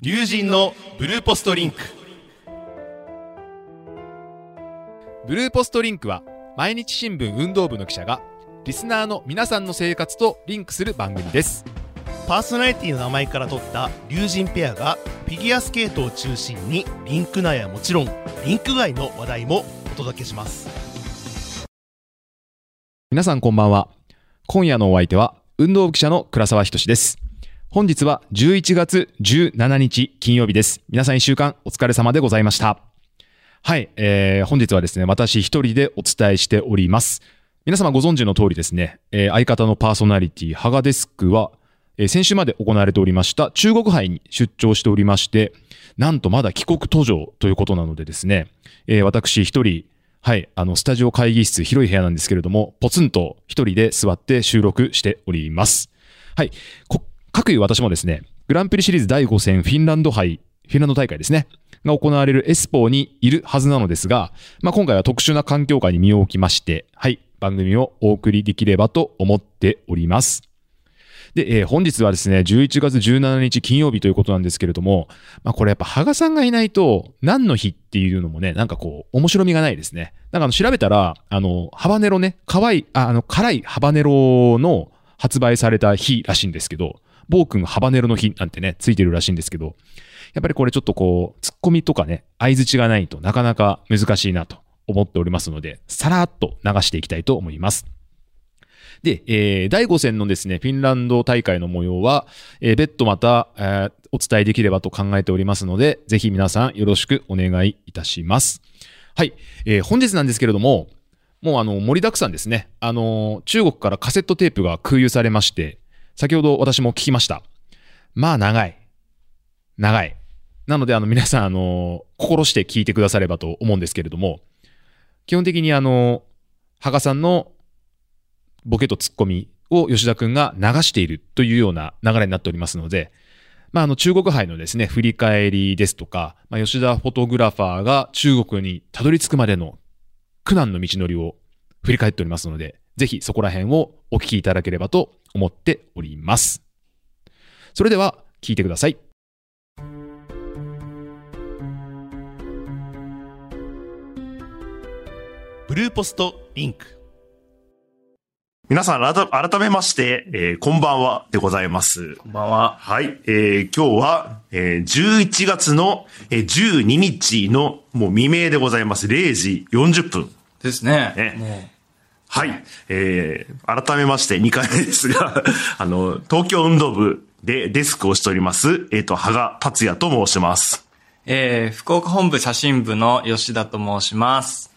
龍神のブルーポストリンク。ブルーポストリンクは毎日新聞運動部の記者がリスナーの皆さんの生活とリンクする番組です。パーソナリティの名前から取った龍神ペアがフィギュアスケートを中心にリンク内はもちろんリンク外の話題もお届けします。皆さんこんばんは。今夜のお相手は運動部記者の倉沢仁です本日は11月17日金曜日です。皆さん一週間お疲れ様でございました。はい、えー、本日はですね私一人でお伝えしております。皆様ご存知の通りですね、えー相方のパーソナリティ、ハガデスクは、えー先週まで行われておりました中国杯に出張しておりまして、なんとまだ帰国途上ということなのでですね、えー私一人、はい、あの、スタジオ会議室、広い部屋なんですけれども、ポツンと一人で座って収録しております。はい、こ各いう私もですね、グランプリシリーズ第5戦フィンランド杯、フィンランド大会ですね、が行われるエスポーにいるはずなのですが、まあ、今回は特殊な環境下に身を置きまして、はい、番組をお送りできればと思っております。で、えー本日はですね、11月17日金曜日ということなんですけれども、まあこれやっぱ、羽賀さんがいないと、何の日っていうのもね、なんかこう、面白みがないですね。なんかあの、調べたら、あの、ハバネロね、可愛い、あの、辛いハバネロの発売された日らしいんですけど、暴君ハバネロの日なんてね、ついてるらしいんですけど、やっぱりこれちょっとこう、ツッコミとかね、相づちがないとなかなか難しいなと思っておりますので、さらっと流していきたいと思います。で、えー第5戦のですね、フィンランド大会の模様は、えー別途また、えーお伝えできればと考えておりますので、ぜひ皆さんよろしくお願いいたします。はい、えー本日なんですけれども、もうあの、盛りだくさんですね。あの中国からカセットテープが空輸されまして、先ほど私も聞きました。まあ、長い。長い。なので、あの、皆さん、あの心して聞いてくださればと思うんですけれども、基本的にあの、羽賀さんのボケとツッコミを吉田くんが流しているというような流れになっておりますので、まあ、あの中国杯のですね、振り返りですとか、まあ、吉田フォトグラファーが中国にたどり着くまでの苦難の道のりを振り返っておりますので、ぜひそこら辺をお聞きいただければと思っております。それでは聞いてください。ブルーポストリンク皆さん改改めまして、えーこんばんはでございます。こんばんは。はい、えー今日は、えー11月の、えー12日のもう未明でございます。0時40分。ですね。ねねはい、えー改めまして2回目ですが、あの、東京運動部でデスクをしております、えっ、と、羽賀達也と申します。えー、福岡本部写真部の吉田と申します。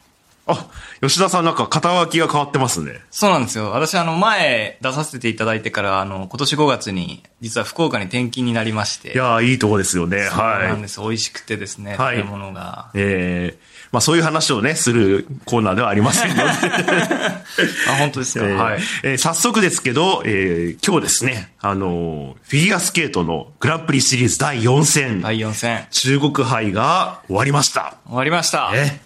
あ、吉田さんなんか肩書きが変わってますね。そうなんですよ。私、あの、前出させていただいてから、あの、今年5月に、実は福岡に転勤になりまして。いやーいいとこですよね。そうなはい。んです。美味しくてですね、はい食べ物が。えーまあそういう話をね、するコーナーではありませんので。あ、本当ですか、えーはい。えー早速ですけど、えー今日ですね、あのーフィギュアスケートのグランプリシリーズ第4戦、第4戦。中国杯が終わりました。終わりました。ね。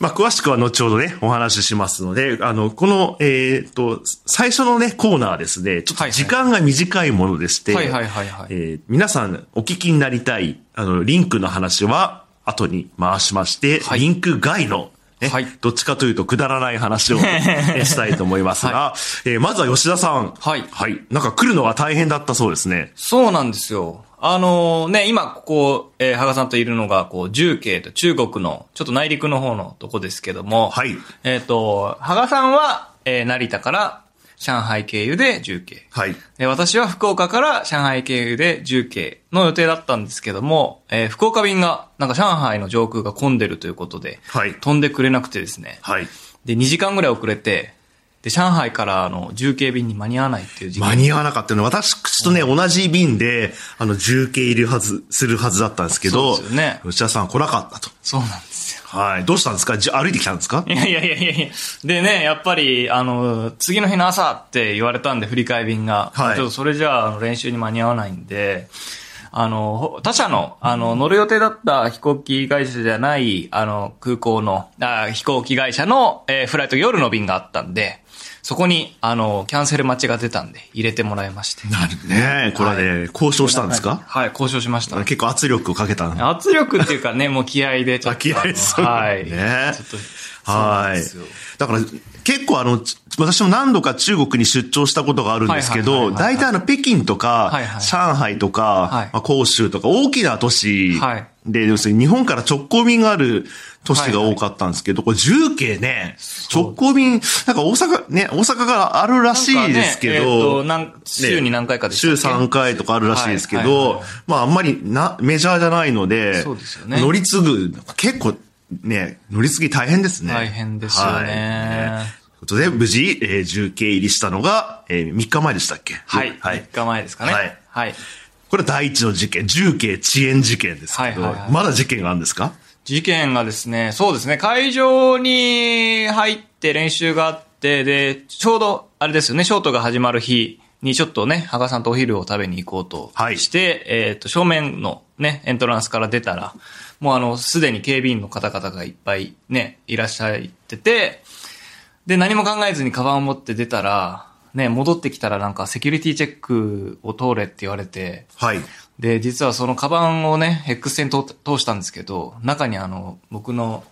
まあ、詳しくは後ほどね、お話ししますので、あの、この、えっ、と、最初のね、コーナーですね、ちょっと時間が短いものでして、はいはいはいはい。えー皆さんお聞きになりたい、あの、リンクの話は後に回しまして、はいリンク外の、ねはいどっちかというとくだらない話を、ね したいと思いますが、えーまずは吉田さん。はいはい。なんか来るのが大変だったそうですね。そうなんですよ。あのね、今ここ、えー、羽賀さんといるのが、こう、重慶と中国の、ちょっと内陸の方のとこですけども、はい。えっ、と、羽賀さんは、えー成田から上海経由で重慶。はい。で私は福岡から上海経由で重慶の予定だったんですけども、えー福岡便が、なんか上海の上空が混んでるということで、はい。飛んでくれなくてですね。はい。で、2時間ぐらい遅れて、で、上海からあの重慶便に間に合わないっていう時間。間に合わなかったのは、私とね、同じ便で、あの、重慶入りはず、するはずだったんですけど、そうですよね吉田さん来なかったと。そうなんですよ。はい。どうしたんですか？じゃ歩いてきたんですか？いやいやいやいや。でね、やっぱり、あの、次の日の朝って言われたんで、振り替え便が。はいちょっとそれじゃあ、練習に間に合わないんで、あの、ほ他社の、あの、乗る予定だった飛行機会社じゃない、あの、空港の、あ飛行機会社の、えーフライト夜の便があったんで、そこに、あの、キャンセル待ちが出たんで、入れてもらいまして。なるね。これはね、交渉したんですか？はい、交渉しました。結構圧力をかけたの。圧力っていうかね、もう気合でちょっと。あ気合そうはい。ねちょっと、はい。だから、結構あの、ち私も何度か中国に出張したことがあるんですけど、はいはいはいはい大体あの、北京とか、はいはい上海とか、はいまあ、広州とか、大きな都市はいで、要するに日本から直行便がある都市が多かったんですけど、これ重慶ね、直行便、なんか大阪、ね、大阪があるらしいですけなんかねえー週に何回かで週っけ3回とかあるらしいですけどはいはいはい、まああんまりな、メジャーじゃないので、そうですよね。乗り継ぐ、結構ね、乗り継ぎ大変ですね。大変ですよね。はい。ということで、無事、えー重慶入りしたのが、えー3日前でしたっけ？はい。はい。3。日前ですかね。はい。はい。これは第一の事件、重慶遅延事件ですけど、はいはいはい。まだ事件があるんですか？事件がですね、そうですね、会場に入って練習があって、で、ちょうど、あれですよね、ショートが始まる日にちょっとね、羽賀さんとお昼を食べに行こうとはいして、えっ、と、正面のね、エントランスから出たら、もうあの、すでに警備員の方々がいっぱいね、いらっしゃってて、で、何も考えずにカバンを持って出たら、ね、戻ってきたらなんかセキュリティチェックを通れって言われて、はい。で、実はそのカバンをね、ヘックス線通通したんですけど、中にあの、僕の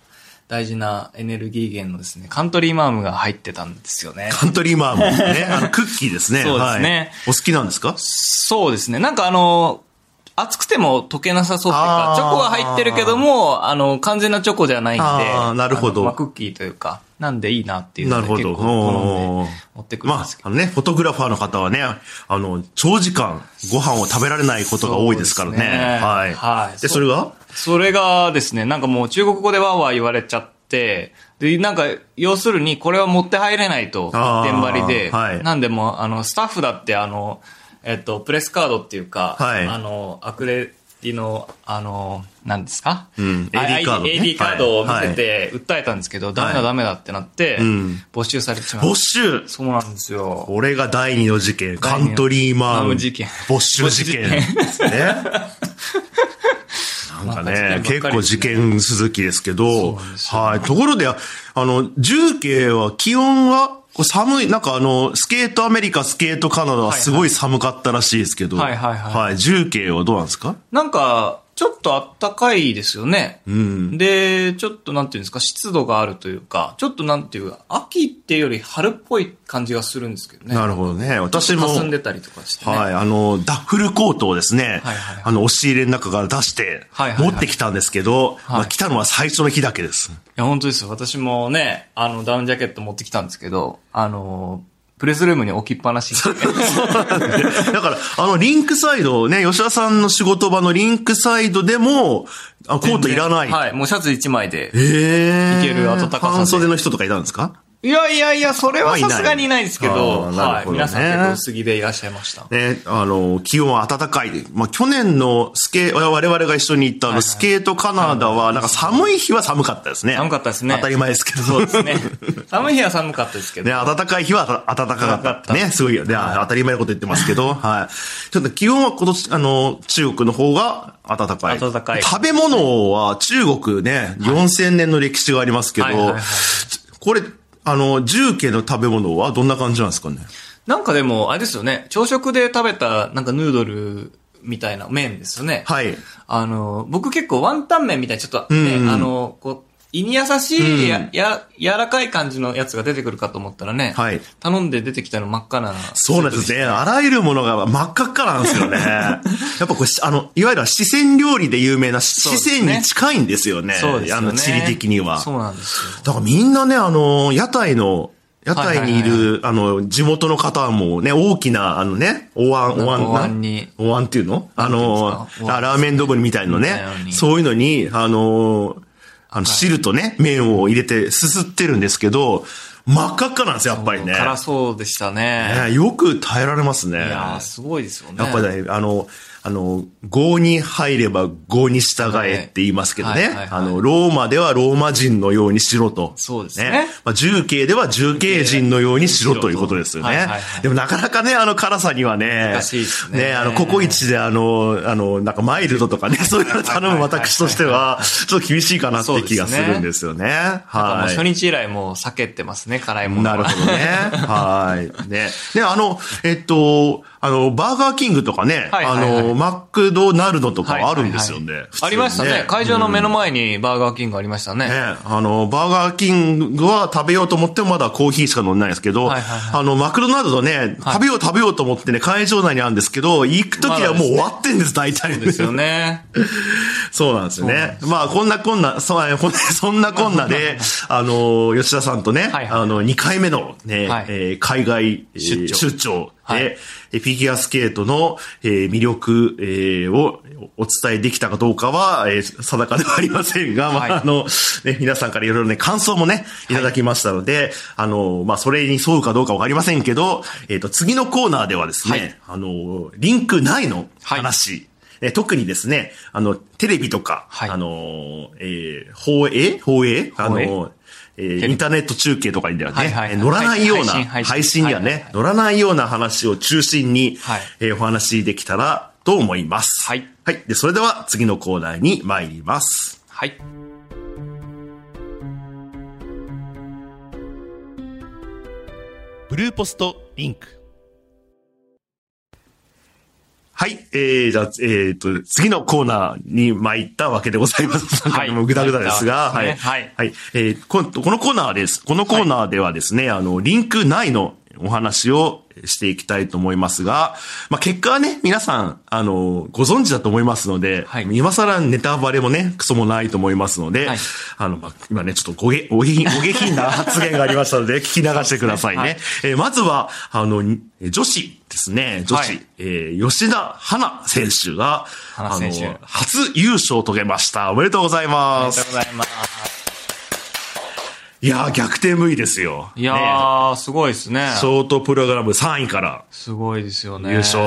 大事なエネルギー源のですね、カントリーマームが入ってたんですよね。カントリーマーム。ね、あの、クッキーですね。そうですね。はい。お好きなんですか？そうですね。なんかあの、熱くても溶けなさそうっていうかチョコは入ってるけども、あの、完全なチョコじゃないんで、あーなるほど。まあクッキーというか、なんでいいなっていうのでなるほど。結構好ん持ってくるんまですけど。あ、あのね、フォトグラファーの方はね、あの、長時間ご飯を食べられないことが多いですからね。ねはい。はいで、それがそれがですね、なんかもう中国語でわーわー言われちゃって、で、なんか、要するにこれは持って入れないと、あー電張りで、はいなんでもう、あの、スタッフだって、あの、えっと、プレスカードっていうか、はいあの、アクレディの、あの、何ですか？うん。AD カードね。AD カードを見はいせて、訴えたんですけど、ダメはい。だダメだってなって、うん。没収されてしまいま没し収？た。そうなんですよ。これが第二の事件。カントリーマームマーム事件。没収事件。ですね？なんかね、結構事件続きですけど、はい。ところで、あの、重慶は気温は、これ寒い、なんかあの、スケートアメリカ、スケートカナダはすごい寒かったらしいですけど、はいはいはいはい。重慶はどうなんですか？なんか、ちょっとあったかいですよね。うん。で、ちょっとなんていうんですか、湿度があるというか、ちょっとなんていうか、秋っていうより春っぽい感じがするんですけどね。なるほどね。私も、霞んでたりとかしてね。はい、あの、ダッフルコートをですね、はいはいあの、押し入れの中から出して、はいはいはい持ってきたんですけど、まあ、来たのは最初の日だけです。いや、本当ですよ。私もね、あの、ダウンジャケット持ってきたんですけど、あの、プレスルームに置きっぱなし。だから、あの、リンクサイド、ね、吉田さんの仕事場のリンクサイドでも、あコートいらない。はい、もうシャツ1枚で。ええいける暖かさで半袖の人とかいたんですか？いやいやいや、それはさすがにいないですけあど、はい。皆さん結構薄着でいらっしゃいました。ね、あの、気温は暖かい。まあ、去年のスケ、我々が一緒に行ったあの、スケートカナダは、なんか寒い日は寒かったですね。寒かったですね当たり前ですけど。そうですね。寒い日は寒かったですけど。ね、暖かい日は暖かかった。ね、すごいよ。ね、当たり前のこと言ってますけど、はい。ちょっと気温は今年、あの、中国の方が暖かい。暖かい食べ物は中国ね、4000年の歴史がありますけど、これ、あの、重慶の食べ物はどんな感じなんですかね？なんかでも、あれですよね。朝食で食べた、なんかヌードルみたいな麺ですよね。はい。あの、僕結構ワンタン麺みたいにちょっとね、うんうんあの、こう、胃に優しいや、うんや、柔らかい感じのやつが出てくるかと思ったらね、はい頼んで出てきたの真っ赤な。そうなんですね。あらゆるものが真っ赤っかなんですよね。やっぱこれ、あの、いわゆる四川料理で有名な四川に近いんですよね。そうですよね。あの、地理的には。そうなんですよ。だからみんなね、あの、屋台の、屋台にいる、あの、地元の方もね、大きな、あのね、お椀、お椀、お椀にお椀っていうの？あのラーメンどぶりみたいのねそういうのに、あの、あの、汁とね、麺を入れてすすってるんですけど、真っ赤っかなんですよ、やっぱりね。辛そうでしたね。ねよく耐えられますね。いやー、すごいですよね。やっぱりね、あの、あの、5に入れば5に従えって言いますけどね。あの、ローマではローマ人のようにしろと。そうですねまあ、重慶では重慶人のようにしろということですよね。でもなかなかね、あの辛さにはね、難しいですねあの、ココイチであの、あの、なんかマイルドとかね、そういうの頼む私としては、ちょっと厳しいかなって気がするんですよね。なんかもうはい初。日以来もう避けてますね、辛いものは。なるほどね。はい。ね。ね、あの、えっと、あの、バーガーキングとかね、はいはいはいあの、マックドナルドとかあるんですよね。ありましたね。会場の目の前にバーガーキングありましたね。ね、あの、バーガーキングは食べようと思ってもまだコーヒーしか飲んでないですけど、はいはいはあの、マクドナルドね、食べよう食べようと思ってね、会場内にあるんですけど、行くときはもう終わってんです、大体。ですよね。そうなんですよね。まあ、こんなこんな、そほんそんなこんなで、あの、吉田さんとね、はいはいあの、2回目のね、はいえー海外えー出張出張で、はい。えフィギュアスケートの、えー魅力、えーをお伝えできたかどうかは、えー定かではありませんが、まはい。あ、あの、ね、皆さんからいろいろね、感想もね、い。ただきましたので、あの、まあ、それに沿うかどうかわかりませんけど、えっ、と、次のコーナーではですね、はい。あの、リンク内の話、え特にですね、あの、テレビとか、はい。あの、えー放映？放映？あの、えーインターネット中継とかにはね、はいはいはいえー乗らないような、配信にはね、はいはいはい乗らないような話を中心に、はいえーお話できたらと思います。はい。はい。で、それでは次のコーナーに参ります。はい。ブルーポストリンクはい。えー、じゃあ、えっ、と、次のコーナーに参ったわけでございます。なんはいかもうぐだぐだですが、参はい。ったわけですねはい。えーこんこのコーナーです。このコーナーではですね、あの、リンク内のお話をしていきたいと思いますが、まあ、結果はね、皆さん、あの、ご存知だと思いますので、はい今更ネタバレもね、クソもないと思いますので、はいあの、まあ、今ね、ちょっとごげ、ご下品、ご下品な発言がありましたので、聞き流してくださいね。はいえーまずは、あの、に女子ですね、女子、はいえー吉田花選手が、花選手あの、初優勝を遂げました。おめでとうございあますりがとう。ございます。いやー、逆転無理ですよ。いやねー、すごいですね。ショートプログラム3位からすごいですよね。優勝。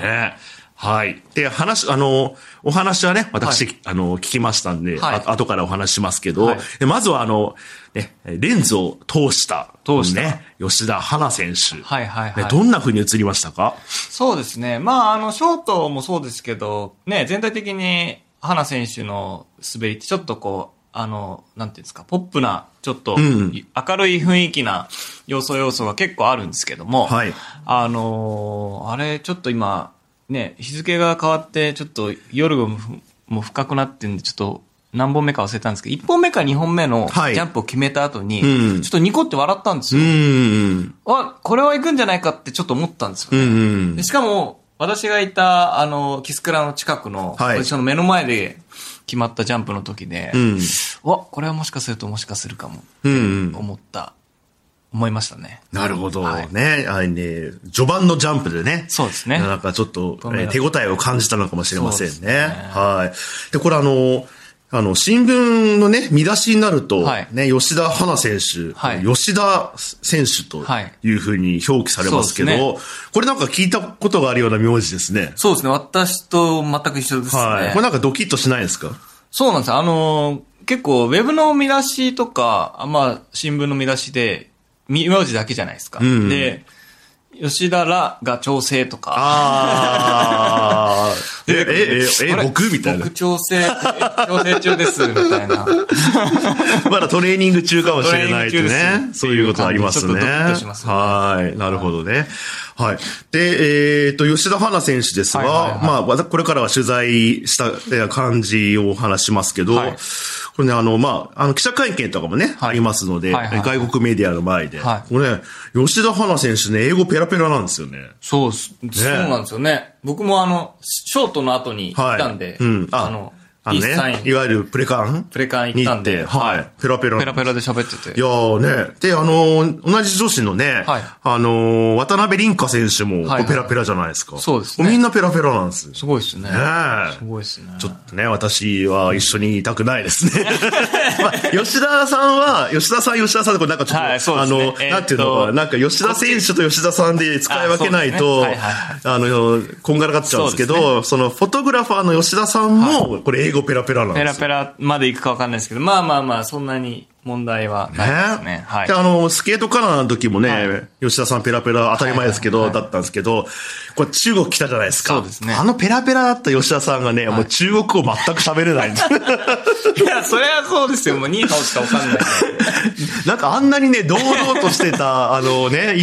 ね。はい。で、話、あの、お話はね、私、はあの、聞きましたんで、はいあ後からお話ししますけど、はいでまずはあの、ね、レンズを通した、通したね、吉田花選手。はいはいはいねどんな風に映りましたか？そうですね。まあ、あの、ショートもそうですけど、ね、全体的に、花選手の滑りってちょっとこう、あの、なんていうんですか、ポップな、ちょっと、ん明るい雰囲気な要素要素が結構あるんですけども、はいあのーあれ、ちょっと今、ね、日付が変わって、ちょっと夜がもう深くなってんで、ちょっと、何本目か忘れたんですけど、1本目か2本目のジはいャンプを決めた後に、うんちょっとニコって笑ったんですうよ。あ、これは行くんじゃないかってちょっと思ったんですよね。うんうんで。しかも、私がいた、あの、キスクラの近くの、はいポジションの目の前で決まったジャンプの時で、うん。わ、これはもしかするともしかするかも、うんうん。思った、思いましたね。なるほど。はいね。あれね、序盤のジャンプでね。そうですねなんかちょっと、えー手応えを感じたのかもしれませんね。ねはい。で、これあの、あの、新聞のね、見出しになると、はいね、吉田花選手、はい吉田選手というふうに表記されますけど、これなんか聞いたことがあるような名字ですね。そうですね。私と全く一緒ですね。はい。これなんかドキッとしないですか？そうなんですよ。あのー結構、ウェブの見出しとか、あまあ、新聞の見出しで、み名字だけじゃないですか。んで、吉田らが調整とか。あー。え、え、え、え、僕？みたいな僕。調整、え調整中です、みたいな。まだトレーニング中かもしれない。ですそういうことありますね。はい。なるほどね。はい。で、えっ、と、吉田花選手ですが、まあ、これからは取材したえー感じをお話しますけど、はいこれね、あの、まあ、あの、記者会見とかもね、はい。ありますので、はいはいはい。外国メディアの前で、はい。これね、吉田花選手ね、英語ペラペラなんですよね。そうっす、そうなんですよね。僕もあの、ショートの後に行ったんで、うん。ああの、あのねいわゆるプレカン？プレカン行にったんで行って、はい。ペラペラ。ペラペラで喋ってて。いやーね。で、あのー同じ女子のね、はいあのー渡辺凛香選手も、はいペラペラじゃないですか。そうですねみんなペラペラなんです。ねすごいですね。えすごいですね。ちょっとね、私は一緒にいたくないですね。まあ、吉田さんは、吉田さん、吉田さんでこれなんかちょっと、あの、なんていうのかな、なんか吉田選手と吉田さんで使い分けないあと、そうですねはいあの、こんがらがっちゃうんですけど、その、フォトグラファーの吉田さんも、これ英語ペラペラなんです。ペラペラまでいくか分かんないですけど、まあまあまあ、そんなに問題はないですね。はいで、。あの、スケートカナダの時もね、はい吉田さんペラペラ当たり前ですけど、はいはいはいだったんですけど、これ中国来たじゃないですか。そうですねあのペラペラだった吉田さんがね、もう中国語全く喋れないんです。いや、それはそうですよ。もうニーハオしかわかんない。なんかあんなにね、堂々としてた、あのね、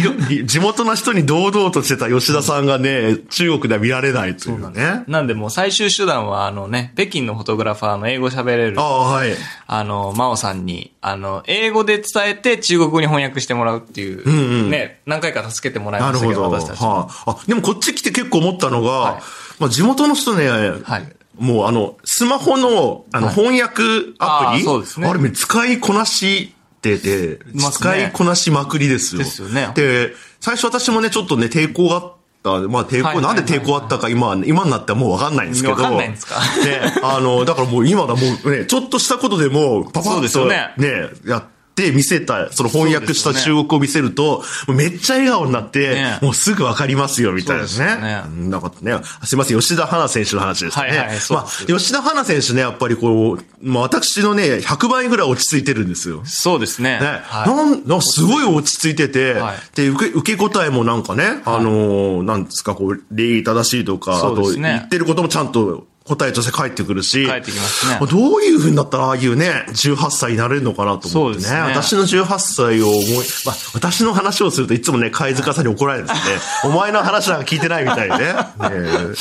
地元の人に堂々としてた吉田さんがね、中国では見られないというね。なんでもう最終手段は、あのね、北京のフォトグラファーの英語喋れるあ、あ、はい。あの、真央さんに、あの、英語で伝えて中国語に翻訳してもらうっていう、んうん。ね、何回か助けてもらいましたけど、ど。私たちも。はあ、あ、でもこっち来て結構思ったのが、はい。まあ地元の人ね、はい。もうあの、スマホの、あの、はい。翻訳アプリ、あーそうですね。あれ使いこなしてて、使いこなしまくりですよ。ですよね。で、最初私もね、ちょっとね、抵抗があった。まあ抵抗、なんで抵抗あったか今、今になってはもうわかんないんですけど。わかんないんですか？ね、あの、だからもう今だもうね、ちょっとしたことでも、パパッとですよねね、やって見せた、その翻訳した中国語を見せると、めっちゃ笑顔になって、ねもうすぐわかりますよ、みたいなねね。うんなんかね、すいません、吉田花選手の話ですね。はいはいそうまですあ、吉田花選手ね、やっぱりこう、まあ私のね、100倍ぐらい落ち着いてるんですよ。そうですね。ね、はいなん、なんかすごい落ち着いてて、はいで、受け、受け答えもなんかね、あのーなんですか、こう、礼儀正しいとか、あと、そうですね言ってることもちゃんと答えとして返ってくるし、返ってきますねどういう風になったらああいうね、18歳になれるのかなと思ってね。ね私の18歳を思い、まあ、私の話をするといつもね、貝塚さんに怒られるんですね。お前の話なんか聞いてないみたいでね。ね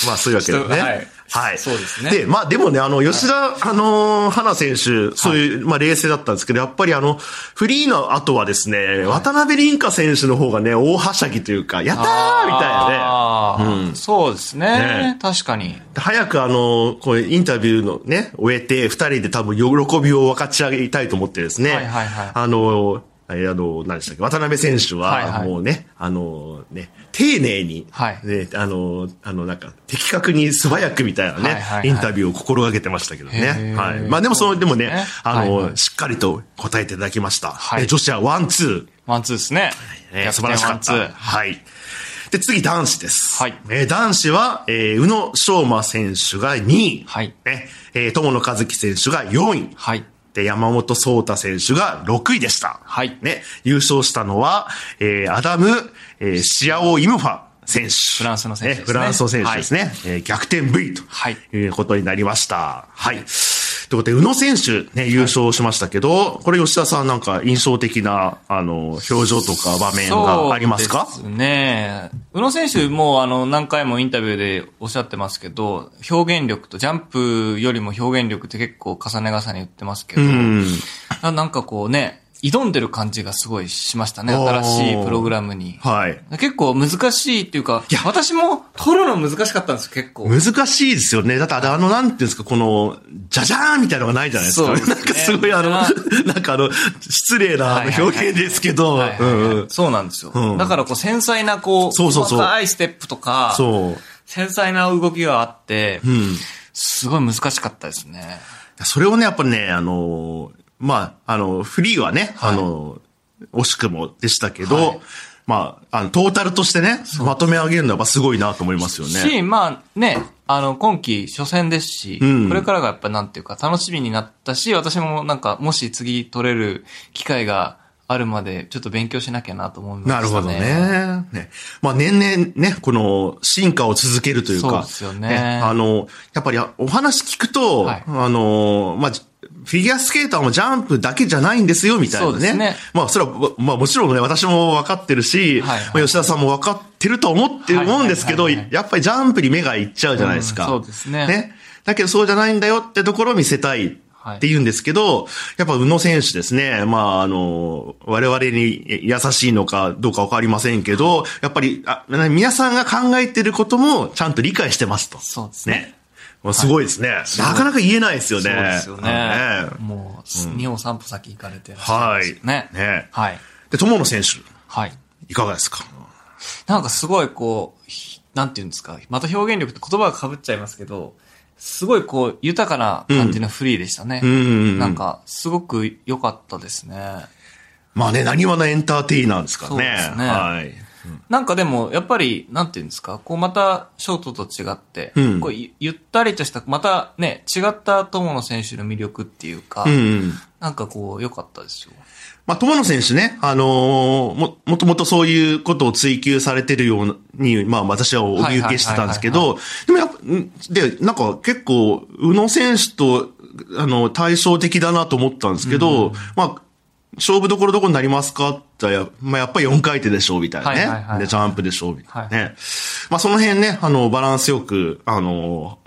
まあ、そういうわけでね。はいはい。そうですね。で、まあでもね、あの、吉田、あのー、花選手、そういう、まあ冷静だったんですけど、やっぱりあの、フリーの後はですね、渡辺凛香選手の方がね、大はしゃぎというか、やったーみたいなあー。うん。そうですね。ね。確かに。ね。早くあの、こうインタビューのね、終えて、二人で多分喜びを分かち合いたいと思ってですね、はいはいはい。あの、えあの、何でしたっけ、渡辺選手は、はいはいもうね、あの、ね、丁寧に、はいね、あの、あの、なんか、的確に素早くみたいなね、はいはいはいインタビューを心がけてましたけどへね。ーはい。まあでもその、でもね、ねあの、はいはいしっかりと答えていただきました。はいえ女子はワン、ツワンツーですね。ー。ね、逆素晴らしかった。転ワンツーはい。で、次、男子です。はいえー男子は、えー宇野昌磨選手が2位。はいね、えー友野和樹選手が4位。はい。で、山本聡太選手が6位でした。はいね、優勝したのは、えーアダム、えーシアオ・イムファ選手。フランスの選手ですねフランスの選手ですね。えー逆転 V とはいいうことになりました。はい。ということで、宇野選手ね、優勝しましたけど、これ吉田さんなんか印象的な、あの、表情とか場面がありますかそうですね。宇野選手もあの何回もインタビューでおっしゃってますけど、表現力とジャンプよりも表現力って結構重ね重ね言ってますけど、うん。ななんかこうね、挑んでる感じがすごいしましたね。新しいプログラムに。はい。結構難しいっていうか、私も撮るの難しかったんですよ、結構。難しいですよね。だってあの、なんていうんですか、この、じゃじゃーんみたいなのがないじゃないですか。そうですねなんかすごいあの、なんかあの、失礼な表現ですけど、そうなんですよ。うんだからこう繊細なこう、そうそうそういステップとか、そう。繊細な動きがあって、うん。すごい難しかったですね。それをね、やっぱね、あの、まあ、あの、フリーはね、はいあの、惜しくもでしたけど、はいまあ、あの、トータルとしてね、まとめ上げるのはすごいなと思いますよね。し、まあね、あの、今期初戦ですし、うんこれからがやっぱなんていうか楽しみになったし、私もなんか、もし次取れる機会があるまで、ちょっと勉強しなきゃなと思いましたね。なるほど。ね。ねまあ年々ね、この進化を続けるというか。そうですよねあの、やっぱりお話聞くと、はいあの、まあ、フィギュアスケーターもジャンプだけじゃないんですよ、みたいなね。そうですねまあ、それは、まあもちろんね、私も分かってるし、はいはいまあ、吉田さんも分かってると思ってる思うんですけど、やっぱりジャンプに目がいっちゃうじゃないですか。うんそうですねね。だけどそうじゃないんだよってところを見せたい。って言うんですけど、やっぱ宇野選手ですね。まあ、あの、我々に優しいのかどうかわかりませんけど、やっぱり、あ皆さんが考えてることもちゃんと理解してますと。そうですね。まあすごいですね。なかなか言えないですよね。そうですよね。はいもう、日本散歩先行かれてらっしゃいますよね。ねはい。で、友野選手、はい。いかがですか？なんかすごいこう、ひなんていうんですか、また表現力って言葉が被っちゃいますけど、すごいこう、豊かな感じのフリーでしたね。うんなんか、すごく良かったですね。まあね、何話のエンターテイナーですからね。そうですねはい。なんかでも、やっぱり、なんていうんですか、こうまた、ショートと違って、うんこうゆゆったりとした、またね、違った友野選手の魅力っていうか、うんうん。なんかこう、良かったですよ。まあ、友野選手ね、あのーも、もともとそういうことを追求されてるように、まあ、私はお見受けしてたんですけど、でもやっぱ、んで、なんか結構、宇野選手と、あの、対照的だなと思ったんですけど、まあ、勝負どころどこになりますか？って言ったら、まあ、やっぱり4回転でしょう、みたいなね。はいはいはいはいで、ジャンプでしょう、みたいなね。はまあ、その辺ね、あの、バランスよく、あの、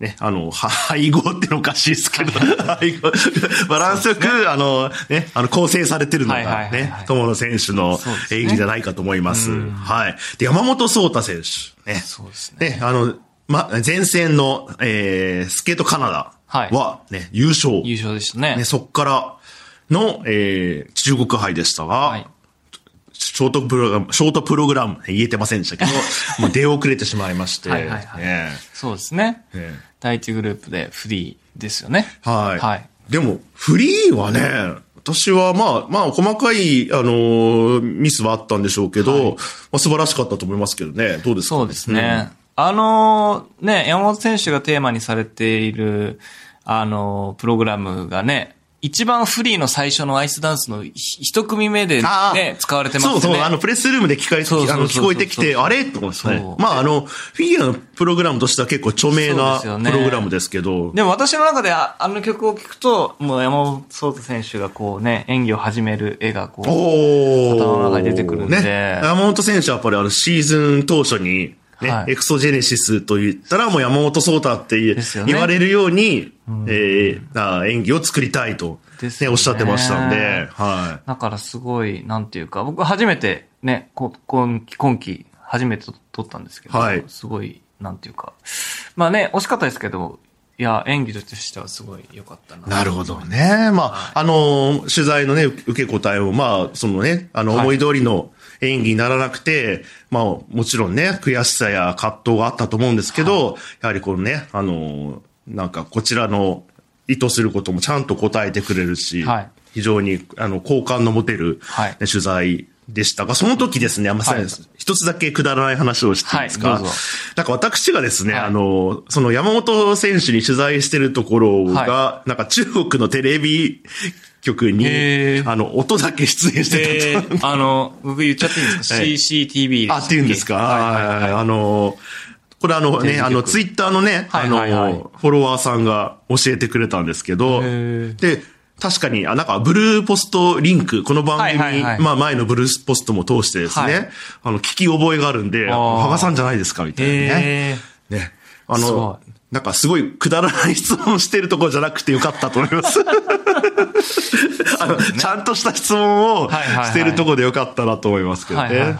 ね、あの、は 配合ってのおかしいですけど、配合、バランスよく、あの、ね、あの、構成されてるのはいはいがねはいはい、友野選手の演技じゃないかと思います。はい。で、山本聡太選手、ね。そうですね。ね、あの、ま、前線の、えー、スケートカナダは、ね、優勝。優勝でしたね。ね、そっからの、えー、中国杯でしたが、はい。ショートプログラム、ショートプログラム、言えてませんでしたけど、もう出遅れてしまいまして、はいはいはいねそうですね。え第一グループでフリーですよね。はい。はい。でも、フリーはね、私はまあ、まあ、細かい、あのーミスはあったんでしょうけど、まあ、素晴らしかったと思いますけどね。どうですか？そうですね。あのーね、山本選手がテーマにされている、あのープログラムがね、一番フリーの最初のアイスダンスのひ一組目でね、使われてますよね。そうそう、あの、プレスルームで聞かれあの聞こえてきて、あれ？と思ってね。そう。まあ、あの、フィギュアのプログラムとしては結構著名なプログラムですけど、でも私の中でああの曲を聴くと、もう山本聡太選手がこうね、演技を始める絵がこう、頭の中に出てくるんで。ね。山本選手はやっぱりあのシーズン当初に、ね、はい。エクソジェネシスと言ったらもう山本聡太って言,、言われるように、えーあ演技を作りたいと、ね、ねおっしゃってましたんで、はだからすごい、なんていうか、僕初めてね、こ今期、今期初めて撮ったんですけど、はい。すごい、なんていうか、まあね、惜しかったですけど、いや、演技としてはすごい良かったな。い。なるほどね。まあ、あのー取材のね、受け答えを、まあ、そのね、あの、はい。思い通りの演技にならなくて、まあ、もちろんね、悔しさや葛藤があったと思うんですけど、やはりこのね、あのーなんか、こちらの意図することもちゃんと答えてくれるし、はい。非常に、あの、好感の持てる、はい。ね取材でしたが、その時ですね、まはい。一つだけくだらない話をしていいですか、はいなんか私がですね、はい。あの、その山本選手に取材してるところが、はなんか中国のテレビ局にあの、音だけ出演してえたあの、僕言っちゃっていいんですか、はい ?CCTV あ、っていうんですか、はいはいはい。あの、これあのね、あの、ツイッターのね、あの、フォロワーさんが教えてくれたんですけど、で、確かに、あ、なんか、ブルーポストリンク、この番組、はいはいはい。まあ前のブルーポストも通してですね、はい。あの、聞き覚えがあるんで、あー。羽賀さんじゃないですか、みたいなね。ね。あの、なんかすごいくだらない質問してるところじゃなくてよかったと思います。あの、ちゃんとした質問をはいはいはい。してるところでよかったなと思いますけどね。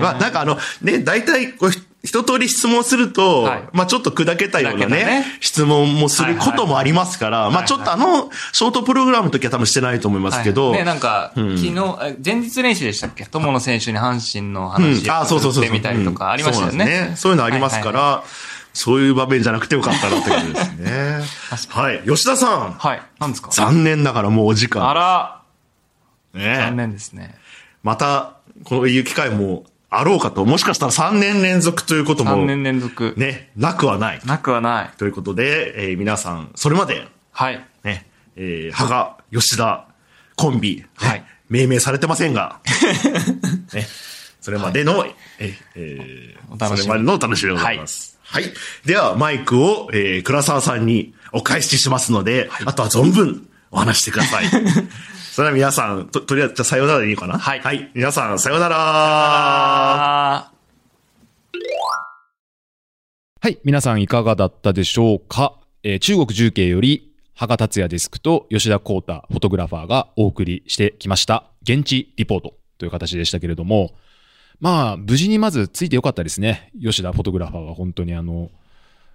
まあ、なんかあの、ね、大体こう、一通り質問すると、はい。まあちょっと砕けたようなねね。質問もすることもありますから、まあちょっとあの、ショートプログラムの時は多分してないと思いますけど、はいね、なんか、ん。昨日、え前日練習でしたっけ？友野選手に阪神の話うん、あ、そうそうそうそう。振ってみたりとかありましたよね。そういうのありますから、はそういう場面じゃなくてよかったなってことですね。はい。吉田さん。はい。何ですか？残念ながらもうお時間。あら、ね残念ですね。また、こういう機会もあろうかと。もしかしたら3年連続ということも、3年連続。ね、なくはない。なくはない。ということで、えー皆さん、それまで、はい。ね、えー、羽賀、吉田、コンビ、ねはい命名されてませんが、ね、それまでの、ええーお楽しみそれまでのお楽しみでございます。はい。では、マイクを、えー、倉沢さんにお返ししますので、あとは存分お話してください。それでは皆さん、と、とりあえず、じゃあさようならでいいかな？はい。はい。皆さん、さようなら。あはい、皆さんいかがだったでしょうか、えー中国重慶より、羽賀達也デスクと吉田光太フォトグラファーがお送りしてきました。現地リポートという形でしたけれども、まあ、無事にまずついてよかったですね。吉田フォトグラファーは本当にあの、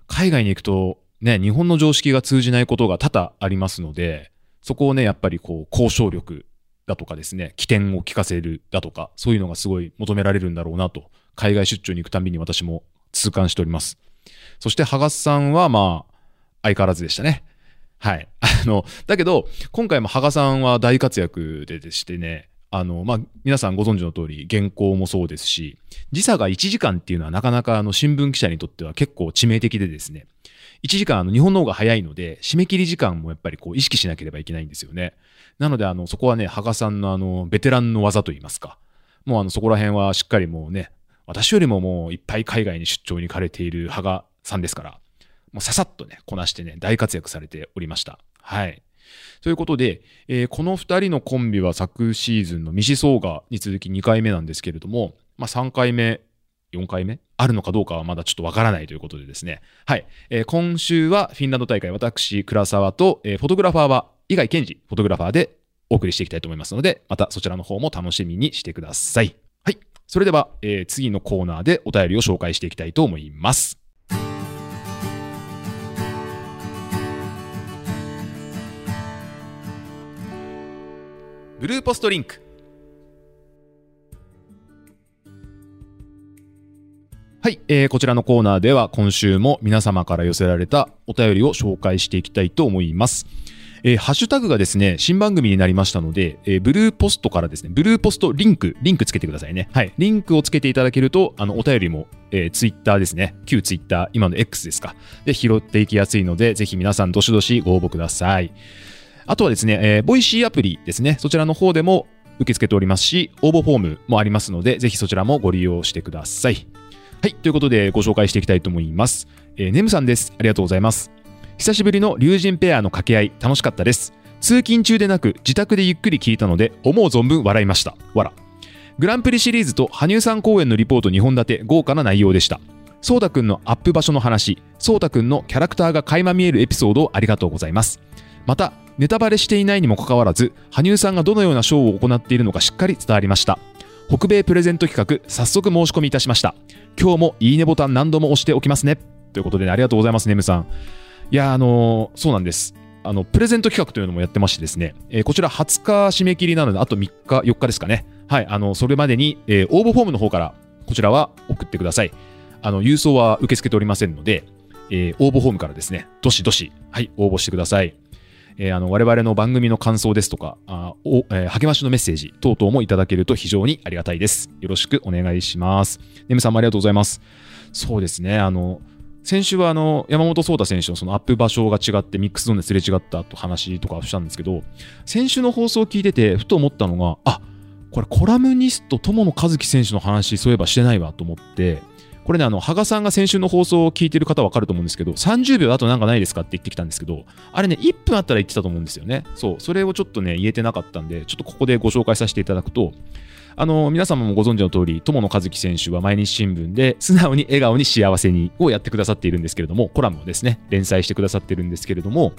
海外に行くと、ね、日本の常識が通じないことが多々ありますので、そこをね、やっぱりこう、交渉力だとかですね、起点を聞かせるだとか、そういうのがすごい求められるんだろうなと、海外出張に行くたびに私も痛感しております。そして、ハガスさんは、まあ、相変わらずでしたね。はい。あの、だけど、今回も羽賀さんは大活躍ででしてね、あの、まあ、皆さんご存知の通り、原稿もそうですし、時差が1時間っていうのはなかなかあの新聞記者にとっては結構致命的でですね、1時間あの日本の方が早いので、締め切り時間もやっぱりこう意識しなければいけないんですよね。なので、あの、そこはね、羽賀さんのあの、ベテランの技といいますか、もうあの、そこら辺はしっかりもうね、私よりももういっぱい海外に出張に行かれている羽賀さんですから、もうささっとね、こなしてね、大活躍されておりました。はい。ということで、えーこの2人のコンビは昨シーズンのミシソーガに続き2回目なんですけれども、まあ、3回目、4回目あるのかどうかはまだちょっとわからないということでですね。はい。えー今週はフィンランド大会、私、倉沢と、えーフォトグラファーは、伊貝健二、フォトグラファーでお送りしていきたいと思いますので、またそちらの方も楽しみにしてください。はい。それでは、えー次のコーナーでお便りを紹介していきたいと思います。ブルーポストリンク。はい、えーこちらのコーナーでは今週も皆様から寄せられたお便りを紹介していきたいと思います。えーハッシュタグがですね、新番組になりましたので、えーブルーポストからですね、ブルーポストリンク、リンクつけてくださいね。はい。リンクをつけていただけると、あの、お便りも、えー、ツイッターですね、旧ツイッター、今の X ですか。で、拾っていきやすいので、ぜひ皆さん、どしどしご応募ください。あとはですね、えーボイシーアプリですね、そちらの方でも受け付けておりますし、応募フォームもありますので、ぜひそちらもご利用してください。はい、ということでご紹介していきたいと思います。えーネムさんです。ありがとうございます。久しぶりの龍神ペアの掛け合い、楽しかったです。通勤中でなく自宅でゆっくり聞いたので、思う存分笑いました。わら。グランプリシリーズと羽生さん公演のリポート2本立て、豪華な内容でした。ソータくんのアップ場所の話、ソータくんのキャラクターが垣間見えるエピソードをありがとうございます。また、ネタバレしていないにもかかわらず、羽生さんがどのようなショーを行っているのかしっかり伝わりました。北米プレゼント企画、早速申し込みいたしました。今日もいいねボタン何度も押しておきますね。ということで、ね、ありがとうございます、ネムさん。いや、あのーそうなんです。あの、プレゼント企画というのもやってましてですね、えーこちら20日締め切りなので、あと3日、4日ですかね。はい、あの、それまでに、えー応募フォームの方から、こちらは送ってください。あの、郵送は受け付けておりませんので、え応募フォームからですね、どしどし、はい、応募してください。えーあの我々の番組の感想ですとか、あおえー励ましのメッセージ等々もいただけると非常にありがたいです。よろしくお願いします。ネムさんもありがとうございます。そうですね、あの、先週はあの山本草太選手のそのアップ場所が違ってミックスゾーンですれ違ったと話とかしたんですけど、先週の放送を聞いてて、ふと思ったのが、あこれコラムニスト友野一希選手の話、そういえばしてないわと思って、これね、あの、羽賀さんが先週の放送を聞いてる方わかると思うんですけど、30秒だとなんかないですかって言ってきたんですけど、あれね、1分あったら言ってたと思うんですよね。そう、それをちょっとね、言えてなかったんで、ちょっとここでご紹介させていただくと、あの、皆様もご存知の通り、友野一希選手は毎日新聞で、素直に笑顔に幸せにをやってくださっているんですけれども、コラムをですね、連載してくださってるんですけれども、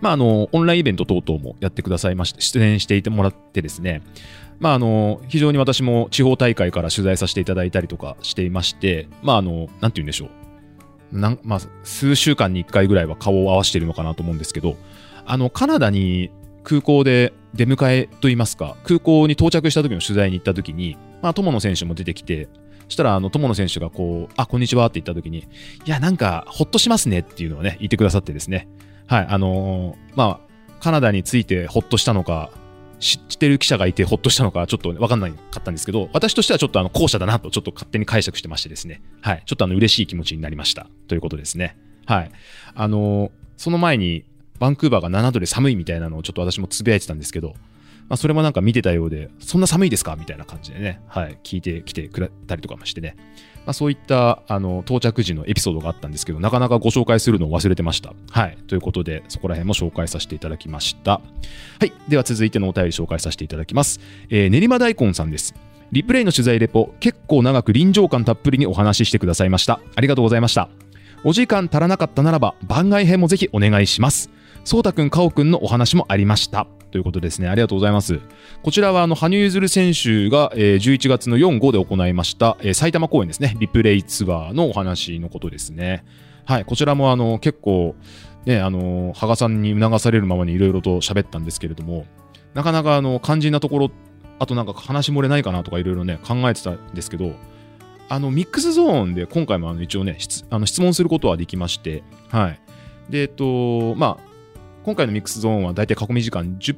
まあ、あの、オンラインイベント等々もやってくださいまして、出演していてもらってですね、まあ、あの、非常に私も地方大会から取材させていただいたりとかしていまして、まあ、あの、なんて言うんでしょう。なんまあ、数週間に1回ぐらいは顔を合わせているのかなと思うんですけど、あの、カナダに空港で出迎えといいますか、空港に到着した時の取材に行った時に、まあ、友野選手も出てきて、そしたら、あの、友野選手がこう、あ、こんにちはって言った時に、いや、なんか、ほっとしますねっていうのをね、言ってくださってですね。はい、あのーまあ、カナダについてほっとしたのか、知ってる記者がいてほっとしたのか、ちょっと分かんないかったんですけど、私としてはちょっとあの後者だなと、ちょっと勝手に解釈してましてですね、はい、ちょっとあの嬉しい気持ちになりました。ということですね。はい、あのーその前に、バンクーバーが7度で寒いみたいなのをちょっと私もつぶやいてたんですけど、まあ、それもなんか見てたようで、そんな寒いですか？みたいな感じでね、はい、聞いてきてくれたりとかもしてね、まあ、そういったあの到着時のエピソードがあったんですけど、なかなかご紹介するのを忘れてました。はい。ということで、そこら辺も紹介させていただきました。はい。では続いてのお便り紹介させていただきます。えー練馬大根さんです。リプレイの取材レポ、結構長く臨場感たっぷりにお話ししてくださいました。ありがとうございました。お時間足らなかったならば、番外編もぜひお願いします。そうたくん、かおくんのお話もありました。ということですね。ありがとうございます。こちらは、あの、羽生結弦選手が、えー11月の4、5で行いました、えー埼玉公演ですね。リプレイツアーのお話のことですね。はい、こちらもあの結構、ね、あの羽賀さんに促されるままにいろいろと喋ったんですけれども、なかなかあの肝心なところ、あとなんか話漏れないかなとかいろいろね、考えてたんですけど、あのミックスゾーンで今回もあの一応ね質あの質問することはできまして、はい。で、えっと、まあ、今回のミックスゾーンは大体囲み時間10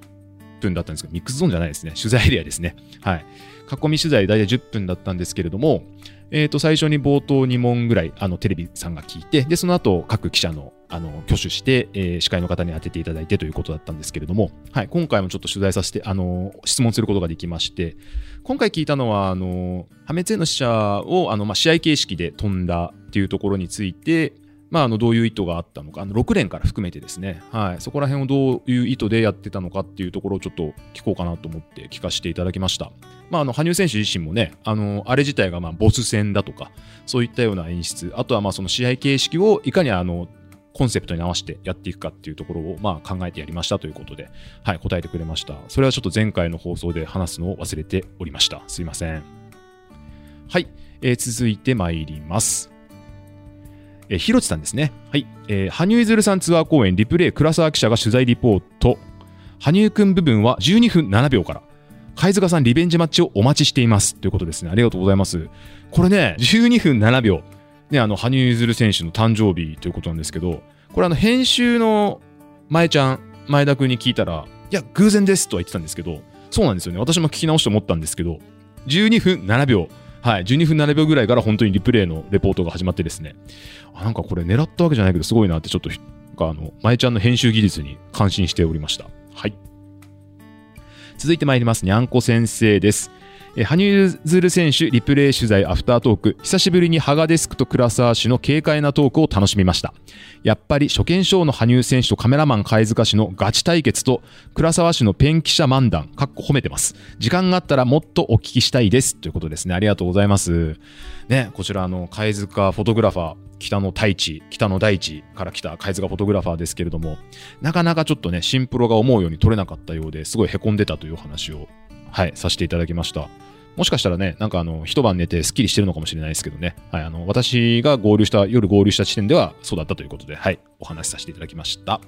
分だったんですけど、ミックスゾーンじゃないですね。取材エリアですね。はい。囲み取材大体10分だったんですけれども、えっ、と、最初に冒頭2問ぐらい、あの、テレビさんが聞いて、で、その後、各記者の、あの、挙手して、えー司会の方に当てていただいてということだったんですけれども、はい。今回もちょっと取材させて、あの、質問することができまして、今回聞いたのは、あの、破滅への死者を、あの、まあ、試合形式で飛んだっていうところについて、まあ、あのどういう意図があったのか、あの6連から含めてですね、はい、そこら辺をどういう意図でやってたのかっていうところをちょっと聞こうかなと思って聞かせていただきました。まあ、あの羽生選手自身もね、あのあれ自体がまあボス戦だとか、そういったような演出、あとはまあその試合形式をいかにあのコンセプトに合わせてやっていくかっていうところをまあ考えてやりましたということで、はい、答えてくれました。それはちょっと前回の放送で話すのを忘れておりました。すいません。はい、えー続いて参ります。えー、ひろちさんですね。はい。えー羽生結弦さんツアー公演リプレイ倉沢記者が取材リポート。羽生くん部分は12分7秒から。貝塚さんリベンジマッチをお待ちしています。ということですね。ありがとうございます。これね、12分7秒。ね、あの、羽生結弦選手の誕生日ということなんですけど、これあの、編集の前ちゃん、前田くんに聞いたら、いや、偶然ですとは言ってたんですけど、そうなんですよね。私も聞き直して思ったんですけど、12分7秒。はい、12分7秒ぐらいから本当にリプレイのレポートが始まってですね、あなんかこれ狙ったわけじゃないけど、すごいなってちょっと、あの、前ちゃんの編集技術に感心しておりました。はい。続いて参ります。にゃんこ先生です。え羽生結弦選手リプレイ取材アフタートーク。久しぶりにハガデスクと倉沢氏の軽快なトークを楽しみました。やっぱり初見ショーの羽生選手とカメラマン貝塚氏のガチ対決と倉沢氏のペン記者漫談かっこ褒めてます。時間があったらもっとお聞きしたいですということですね。ありがとうございます。ねこちらあの貝塚フォトグラファー北の太一北の大地から来た貝塚フォトグラファーですけれどもなかなかちょっとねシンプロが思うように撮れなかったようですごいへこんでたという話をはい、させていただきました。もしかしたらね、なんかあの、一晩寝てスッキリしてるのかもしれないですけどね。はい、あの、私が合流した、夜合流した時点ではそうだったということで、はい、お話しさせていただきました。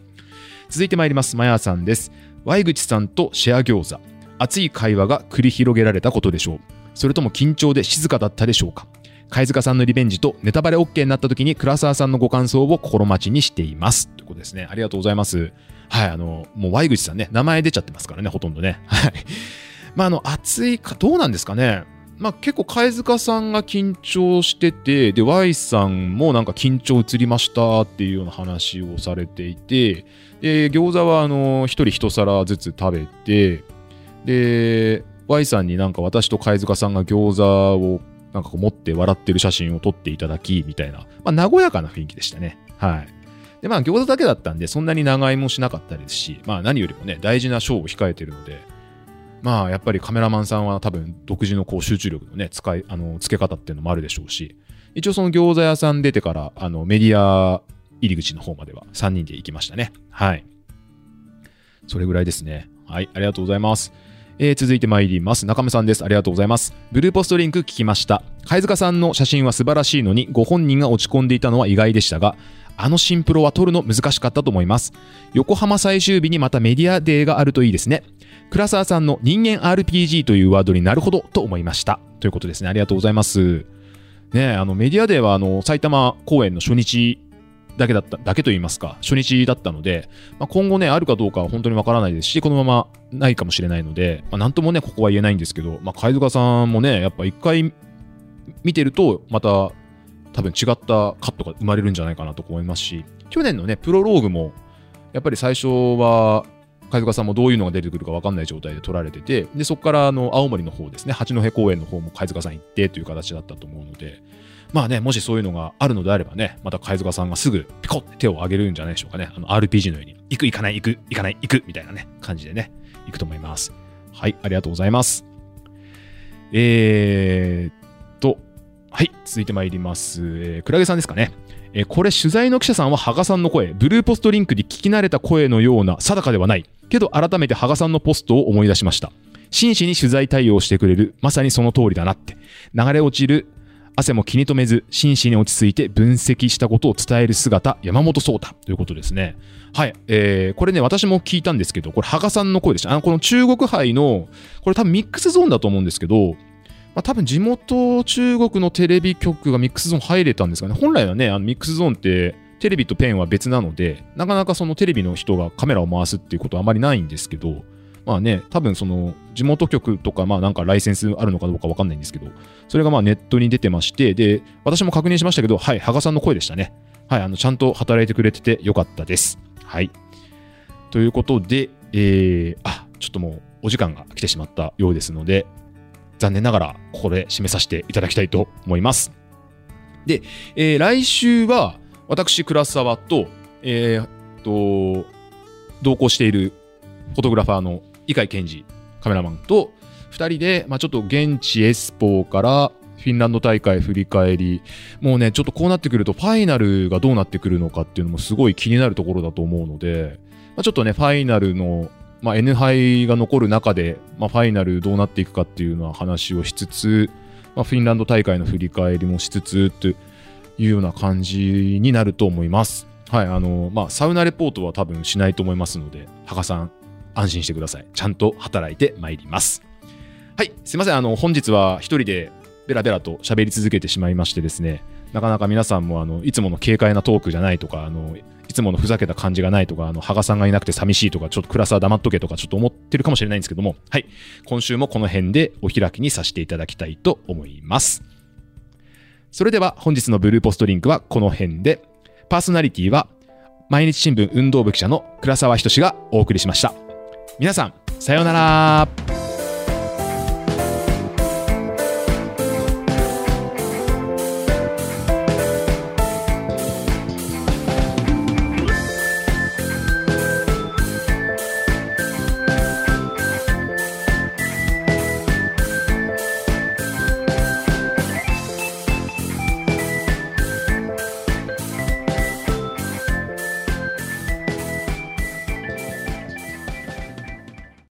続いて参ります。まやさんです。Y 口さんとシェア餃子。熱い会話が繰り広げられたことでしょう。それとも緊張で静かだったでしょうか。貝塚さんのリベンジとネタバレ OK になった時に倉沢さんのご感想を心待ちにしています。ということですね。ありがとうございます。はい、あの、もう Y 口さんね、名前出ちゃってますからね、ほとんどね。はい。まあ、あの、熱いか、どうなんですかね。まあ、結構、貝塚さんが緊張してて、で、Y さんもなんか緊張移りましたっていうような話をされていて、で、餃子は、あの、一人一皿ずつ食べて、で、Y さんになんか私と貝塚さんが餃子をなんかこう持って笑ってる写真を撮っていただき、みたいな、まあ、和やかな雰囲気でしたね。はい。で、まあ、餃子だけだったんで、そんなに長居もしなかったですし、まあ、何よりもね、大事なショーを控えてるので、まあ、やっぱりカメラマンさんは多分独自のこう集中力のね、使い、あの、付け方っていうのもあるでしょうし、一応その餃子屋さん出てから、あの、メディア入り口の方までは3人で行きましたね。はい。それぐらいですね。はい、ありがとうございます。えー続いて参ります。中村さんです。ありがとうございます。ブルーポストリンク聞きました。貝塚さんの写真は素晴らしいのに、ご本人が落ち込んでいたのは意外でしたが、あのシンプロは撮るの難しかったと思います。横浜最終日にまたメディアデーがあるといいですね。倉沢さんの人間 RPG というワードになるほどと思いました。ということですね。ありがとうございます。ねえあのメディアデーはあの埼玉公演の初日だけだった、だけと言いますか、初日だったので、まあ、今後ね、あるかどうかは本当にわからないですし、このままないかもしれないので、まあ、なんともね、ここは言えないんですけど、まあ、貝塚さんもね、やっぱ一回見てると、また多分違ったカットが生まれるんじゃないかなと思いますし、去年のね、プロローグも、やっぱり最初は、貝塚さんもどういうのが出てくるか分かんない状態で撮られてて、で、そこからあの青森の方ですね、八戸公園の方も貝塚さん行ってという形だったと思うので、まあね、もしそういうのがあるのであればね、また貝塚さんがすぐピコって手を挙げるんじゃないでしょうかね。あの RPG のように、行く、行かない、行く、行かない、行く、みたいなね、感じでね、行くと思います。はい、ありがとうございます。えーっと、はい、続いてまいります。えー、クラゲさんですかね。えこれ取材の記者さんは羽賀さんの声、ブルーポストリンクで聞き慣れた声のような定かではない。けど改めて羽賀さんのポストを思い出しました。真摯に取材対応してくれる、まさにその通りだなって。流れ落ちる汗も気に留めず真摯に落ち着いて分析したことを伝える姿山本壮太ということですねはい、えーこれね私も聞いたんですけどこれ羽賀さんの声でしたあのこの中国杯のこれ多分ミックスゾーンだと思うんですけどまあ、多分地元中国のテレビ局がミックスゾーン入れたんですかね。本来はね、あのミックスゾーンってテレビとペンは別なので、なかなかそのテレビの人がカメラを回すっていうことはあまりないんですけど、まあね、多分その地元局とか、まあなんかライセンスあるのかどうかわかんないんですけど、それがまあネットに出てまして、で、私も確認しましたけど、はい、羽賀さんの声でしたね。はい、あの、ちゃんと働いてくれててよかったです。はい。ということで、えー、あ、ちょっともうお時間が来てしまったようですので、残念ながらここで締めさせていただきたいと思います。で、えー来週は私、倉沢と、えーと、同行しているフォトグラファーの伊海健二カメラマンと2人で、まあ、ちょっと現地エスポーからフィンランド大会振り返り、もうね、ちょっとこうなってくると、ファイナルがどうなってくるのかっていうのもすごい気になるところだと思うので、まあ、ちょっとね、ファイナルの、まあ、N 杯が残る中で、まあ、ファイナルどうなっていくかっていうのは話をしつつ、まあ、フィンランド大会の振り返りもしつつというような感じになると思います。はい、あの、まあ、サウナレポートは多分しないと思いますので、羽賀さん、安心してください。ちゃんと働いてまいります。はい、すいません。あの、本日は一人でベラベラと喋り続けてしまいましてですね、なかなか皆さんも、あの、いつもの軽快なトークじゃないとか、あの、いつものふざけた感じがないとか、あの、羽賀さんがいなくて寂しいとか、ちょっとクラスは黙っとけとか、ちょっと思ってるかもしれないんですけども、はい、今週もこの辺でお開きにさせていただきたいと思います。それでは本日のブルーポストリンクはこの辺で、パーソナリティは毎日新聞運動部記者の倉沢仁がお送りしました。皆さん、さようなら。